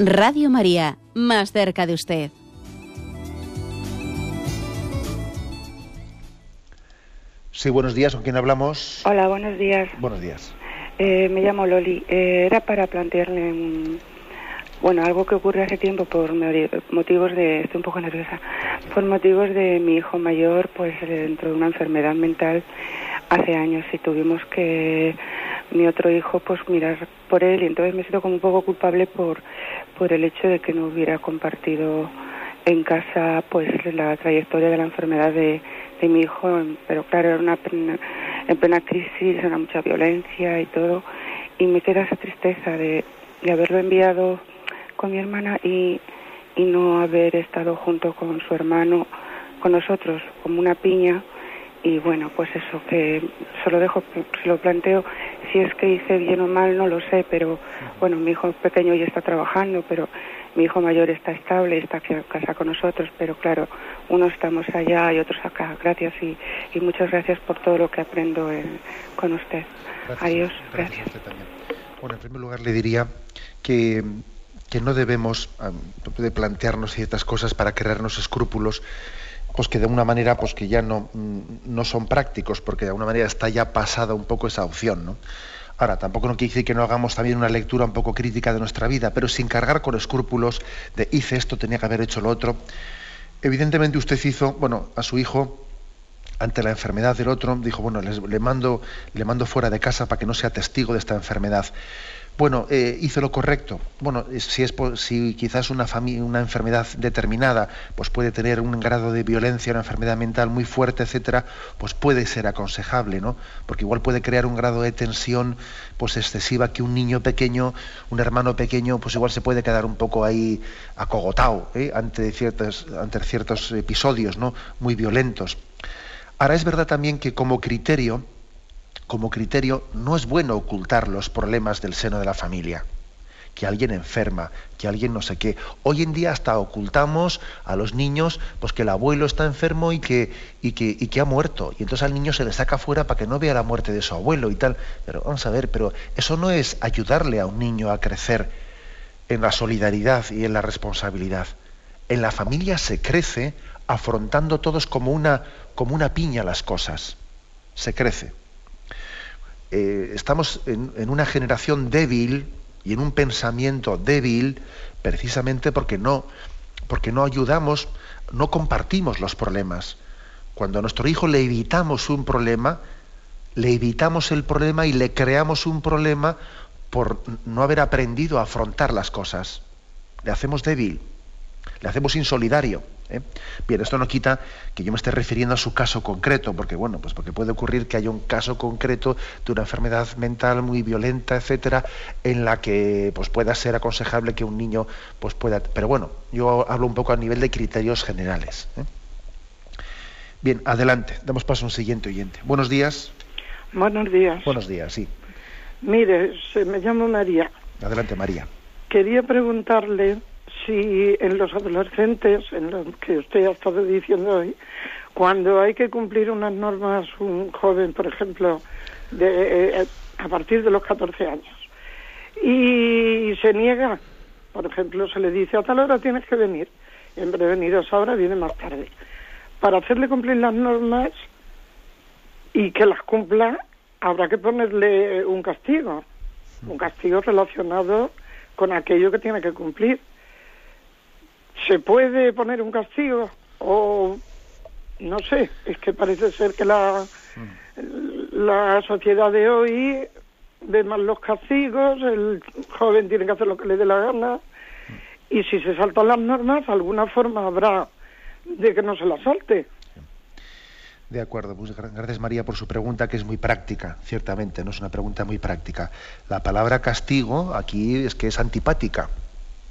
Radio María, más cerca de usted. Sí, buenos días, ¿con quién hablamos? Hola, buenos días. Buenos días. Eh, me llamo Loli. Eh, era para plantearle bueno, algo que ocurre hace tiempo por motivos de, estoy un poco nerviosa, por motivos de mi hijo mayor, pues dentro de una enfermedad mental hace años y tuvimos que mi otro hijo pues mirar por él. Y entonces me siento como un poco culpable por por el hecho de que no hubiera compartido en casa pues la trayectoria de la enfermedad de, de mi hijo, pero claro, era una en plena crisis, una mucha violencia y todo, y me queda esa tristeza de, de haberlo enviado con mi hermana y, y no haber estado junto con su hermano, con nosotros, como una piña. Y bueno, pues eso, que se lo dejo, se lo planteo. Si es que hice bien o mal, no lo sé, pero bueno, mi hijo pequeño ya está trabajando, pero mi hijo mayor está estable, está aquí en casa con nosotros, pero claro, unos estamos allá y otros acá. Gracias y, y muchas gracias por todo lo que aprendo con usted. Adiós, gracias. Bueno, en primer lugar le diría que, que no debemos de plantearnos ciertas cosas para crearnos escrúpulos pues que de una manera pues que ya no, mm, no son prácticos porque de alguna manera está ya pasada un poco esa opción ¿no? Ahora, tampoco no quiere decir que no hagamos también una lectura un poco crítica de nuestra vida, pero sin cargar con escrúpulos de hice esto, tenía que haber hecho lo otro. Evidentemente usted hizo, bueno, a su hijo ante la enfermedad del otro, dijo, bueno, le, mando, le mando fuera de casa para que no sea testigo de esta enfermedad. Bueno, eh, hizo lo correcto. Bueno, si, es, si quizás una, una enfermedad determinada pues puede tener un grado de violencia, una enfermedad mental muy fuerte, etcétera, pues puede ser aconsejable, ¿no? Porque igual puede crear un grado de tensión pues excesiva que un niño pequeño, un hermano pequeño, pues igual se puede quedar un poco ahí acogotado ¿eh? ante, ciertos, ante ciertos episodios ¿no? muy violentos. Ahora es verdad también que como criterio, como criterio, no es bueno ocultar los problemas del seno de la familia. Que alguien enferma, que alguien no sé qué. Hoy en día hasta ocultamos a los niños pues que el abuelo está enfermo y que, y que, y que ha muerto. Y entonces al niño se le saca fuera para que no vea la muerte de su abuelo y tal. Pero vamos a ver, pero eso no es ayudarle a un niño a crecer en la solidaridad y en la responsabilidad. En la familia se crece afrontando todos como una, como una piña las cosas. Se crece. Eh, estamos en, una generación débil y en un pensamiento débil precisamente porque no, porque no ayudamos, no compartimos los problemas. Cuando a nuestro hijo le evitamos un problema, le evitamos el problema y le creamos un problema por no haber aprendido a afrontar las cosas. Le hacemos débil, le hacemos insolidario. ¿Eh? Bien, esto no quita que yo me esté refiriendo a su caso concreto, porque bueno, pues porque puede ocurrir que haya un caso concreto de una enfermedad mental muy violenta, etcétera, en la que pues pueda ser aconsejable que un niño pues pueda. Pero bueno, yo hablo un poco a nivel de criterios generales. ¿eh? Bien, adelante, damos paso a un siguiente oyente. Buenos días. Buenos días. Buenos días, sí. Mire, se me llamo María. Adelante, María. Quería preguntarle si en los adolescentes, en lo que usted ha estado diciendo hoy, cuando hay que cumplir unas normas, un joven, por ejemplo, de, eh, a partir de los 14 años, y se niega, por ejemplo, se le dice a tal hora tienes que venir, en vez de venir a viene más tarde. Para hacerle cumplir las normas y que las cumpla, habrá que ponerle un castigo, un castigo relacionado con aquello que tiene que cumplir. ¿Se puede poner un castigo? O no sé, es que parece ser que la, la sociedad de hoy ve más los castigos, el joven tiene que hacer lo que le dé la gana, y si se saltan las normas, alguna forma habrá de que no se las salte. De acuerdo, pues gracias María por su pregunta, que es muy práctica, ciertamente, no es una pregunta muy práctica. La palabra castigo aquí es que es antipática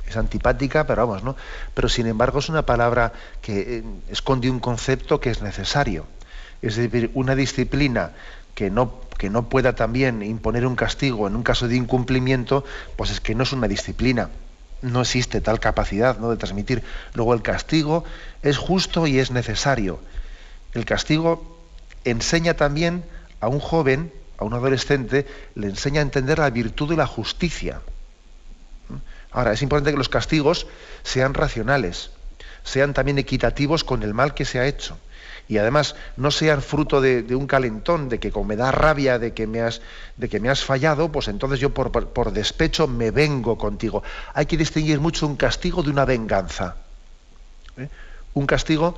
es antipática, pero vamos, ¿no? Pero sin embargo es una palabra que eh, esconde un concepto que es necesario. Es decir, una disciplina que no, que no pueda también imponer un castigo en un caso de incumplimiento, pues es que no es una disciplina. No existe tal capacidad ¿no? de transmitir. Luego el castigo es justo y es necesario. El castigo enseña también a un joven, a un adolescente, le enseña a entender la virtud y la justicia. Ahora, es importante que los castigos sean racionales, sean también equitativos con el mal que se ha hecho. Y además no sean fruto de, un calentón, de que como me da rabia de que me has, de que me has fallado, pues entonces yo por, por despecho me vengo contigo. Hay que distinguir mucho un castigo de una venganza. ¿eh? Un castigo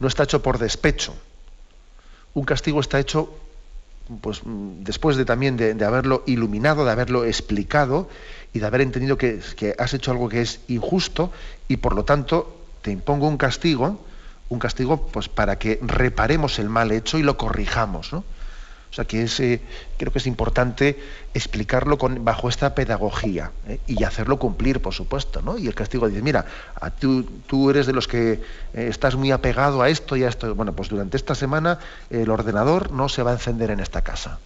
no está hecho por despecho. Un castigo está hecho pues, después de también de, haberlo iluminado, de haberlo explicado y de haber entendido que, has hecho algo que es injusto y por lo tanto te impongo un castigo, un castigo pues para que reparemos el mal hecho y lo corrijamos. ¿no? O sea que es, eh, creo que es importante explicarlo con, bajo esta pedagogía ¿eh? y hacerlo cumplir, por supuesto. ¿no? Y el castigo dice, mira, a tú, tú, eres de los que eh, estás muy apegado a esto y a esto. Bueno, pues durante esta semana el ordenador no se va a encender en esta casa.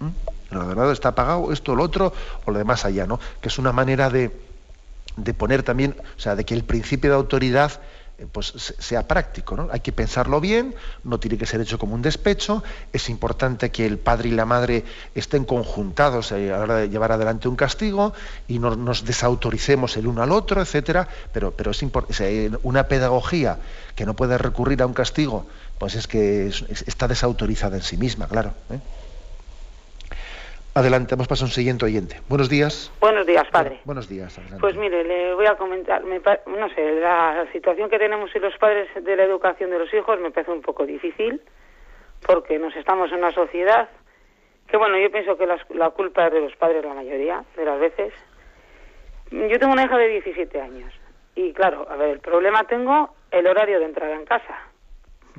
¿Mm? El ordenador está apagado, esto, lo otro, o lo demás allá, ¿no? Que es una manera de, de poner también, o sea, de que el principio de autoridad eh, pues sea práctico. ¿no? Hay que pensarlo bien, no tiene que ser hecho como un despecho, es importante que el padre y la madre estén conjuntados eh, a la hora de llevar adelante un castigo y no nos desautoricemos el uno al otro, etcétera, pero, pero es eh, una pedagogía que no puede recurrir a un castigo, pues es que está desautorizada en sí misma, claro. Adelante, hemos pasado a un siguiente oyente. Buenos días. Buenos días, padre. Buenos días. Pues mire, le voy a comentar, no sé, la situación que tenemos y los padres de la educación de los hijos me parece un poco difícil, porque nos estamos en una sociedad que, bueno, yo pienso que la, culpa es de los padres la mayoría de las veces. Yo tengo una hija de 17 años y, claro, a ver, el problema tengo el horario de entrar en casa.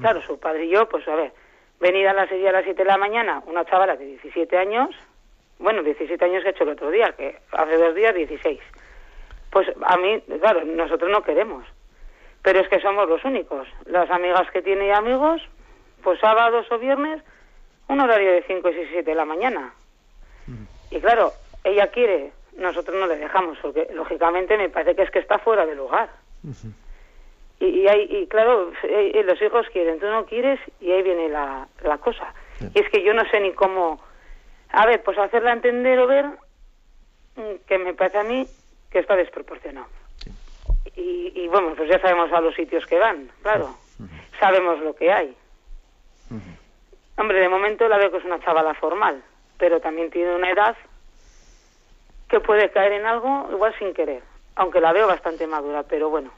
Claro, su padre y yo, pues a ver, venir a las 6 a las 7 de la mañana, una chavala de 17 años, bueno, 17 años he hecho el otro día, que hace dos días 16. Pues a mí, claro, nosotros no queremos. Pero es que somos los únicos. Las amigas que tiene amigos, pues sábados o viernes, un horario de 5 y 6 y 7 de la mañana. Y claro, ella quiere, nosotros no le dejamos, porque lógicamente me parece que es que está fuera de lugar. y, y, hay, y claro, eh, los hijos quieren, tú no quieres, y ahí viene la, la cosa. Y es que yo no sé ni cómo a ver, pues hacerla entender o ver mm, que me parece a mí que está desproporcionado. Y, bueno, pues ya sabemos a los sitios que van, claro. Sabemos lo que hay. Hombre, de momento la veo que es una chavala formal, pero también tiene una edad que puede caer en algo igual sin querer, aunque la veo bastante madura, pero bueno.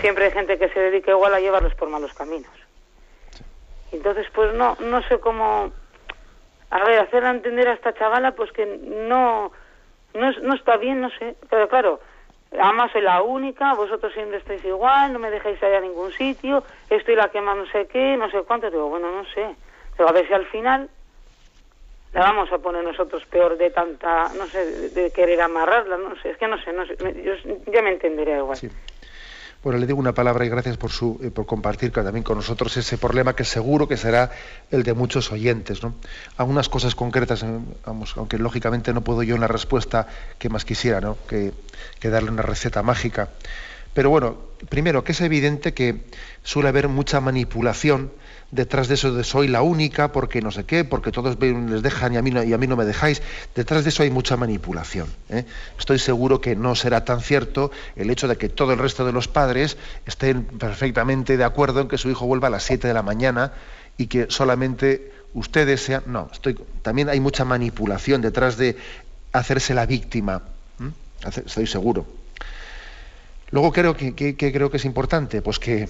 Siempre hay gente que se dedica igual a llevarlos por malos caminos. Entonces, pues no, no sé cómo a ver, hacerla entender a esta chavala pues que no, no, no está bien, no sé, pero claro, además soy la única, vosotros siempre estáis igual, no me dejáis ir a ningún sitio, estoy la que más no sé qué, no sé cuánto, digo, bueno, no sé, pero a ver si al final la vamos a poner nosotros peor de tanta, no sé, de, querer amarrarla, no sé, es que no sé, no sé, yo, ya me entenderé igual. Bueno, le digo una palabra y gracias por, su, eh, por compartir también con nosotros ese problema que seguro que será el de muchos oyentes. ¿no? Algunas cosas concretas, eh, vamos, aunque lógicamente no puedo yo en la respuesta que más quisiera, ¿no? que darle una receta mágica. Pero bueno, primero, que es evidente que suele haber mucha manipulación detrás de eso de soy la única, porque no sé qué, porque todos les dejan y a mí no, y a mí no me dejáis, detrás de eso hay mucha manipulación. ¿eh? Estoy seguro que no será tan cierto el hecho de que todo el resto de los padres estén perfectamente de acuerdo en que su hijo vuelva a las 7 de la mañana y que solamente ustedes sean... No, estoy, también hay mucha manipulación detrás de hacerse la víctima. Estoy seguro. Luego creo que, que creo que es importante, pues que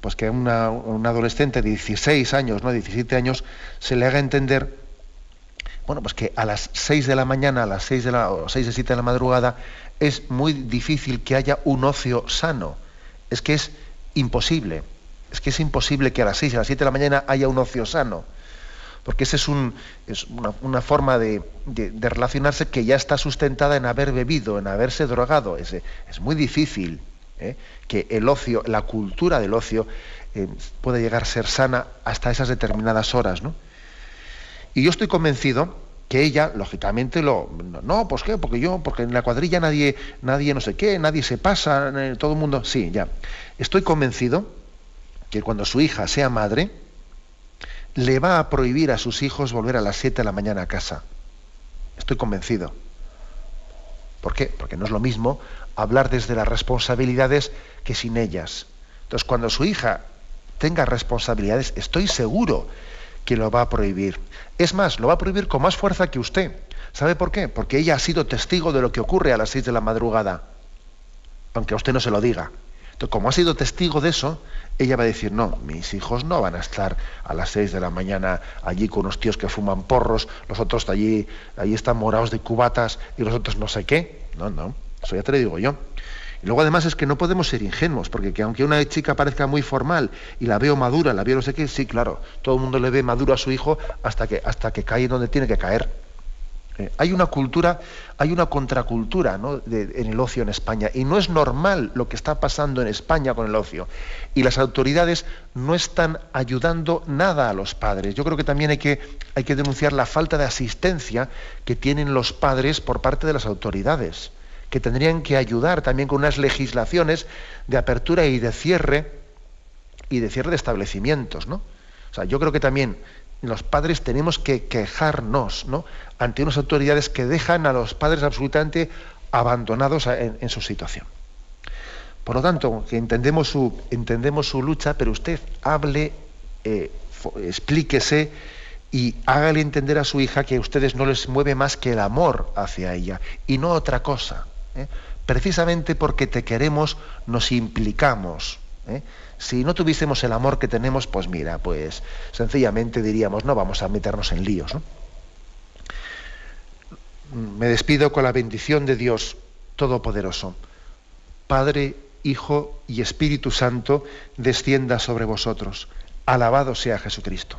pues que a un adolescente de 16 años, ¿no? 17 años, se le haga entender, bueno, pues que a las 6 de la mañana, a las 6 de la, o 6 de 7 de la madrugada, es muy difícil que haya un ocio sano. Es que es imposible. Es que es imposible que a las 6, a las 7 de la mañana haya un ocio sano. Porque esa es, un, es una, forma de, relacionarse que ya está sustentada en haber bebido, en haberse drogado. Es muy difícil. ¿Eh? que el ocio, la cultura del ocio, eh, puede llegar a ser sana hasta esas determinadas horas. ¿no? Y yo estoy convencido que ella, lógicamente, lo. No, pues qué, porque yo, porque en la cuadrilla nadie, nadie no sé qué, nadie se pasa, eh, todo el mundo. Sí, ya. Estoy convencido que cuando su hija sea madre, le va a prohibir a sus hijos volver a las 7 de la mañana a casa. Estoy convencido. ¿Por qué? Porque no es lo mismo hablar desde las responsabilidades que sin ellas. Entonces, cuando su hija tenga responsabilidades, estoy seguro que lo va a prohibir. Es más, lo va a prohibir con más fuerza que usted. ¿Sabe por qué? Porque ella ha sido testigo de lo que ocurre a las seis de la madrugada, aunque a usted no se lo diga. Entonces, como ha sido testigo de eso, ella va a decir, no, mis hijos no van a estar a las seis de la mañana allí con unos tíos que fuman porros, los otros allí, allí están morados de cubatas y los otros no sé qué. No, no. Eso ya te lo digo yo. Y luego además es que no podemos ser ingenuos, porque que aunque una chica parezca muy formal y la veo madura, la veo no sé qué, sí, claro, todo el mundo le ve maduro a su hijo hasta que, hasta que cae donde tiene que caer. Eh, hay una cultura, hay una contracultura en el ocio en España y no es normal lo que está pasando en España con el ocio. Y las autoridades no están ayudando nada a los padres. Yo creo que también hay que, hay que denunciar la falta de asistencia que tienen los padres por parte de las autoridades, que tendrían que ayudar también con unas legislaciones de apertura y de cierre y de cierre de establecimientos. ¿no? O sea, yo creo que también los padres tenemos que quejarnos ¿no? ante unas autoridades que dejan a los padres absolutamente abandonados en, su situación. Por lo tanto, que entendemos su, entendemos su lucha, pero usted hable, eh, explíquese y hágale entender a su hija que a ustedes no les mueve más que el amor hacia ella y no otra cosa. ¿eh? Precisamente porque te queremos, nos implicamos. ¿Eh? Si no tuviésemos el amor que tenemos, pues mira, pues sencillamente diríamos, no vamos a meternos en líos. Me despido con la bendición de Dios Todopoderoso. Padre, Hijo y Espíritu Santo, descienda sobre vosotros. Alabado sea Jesucristo.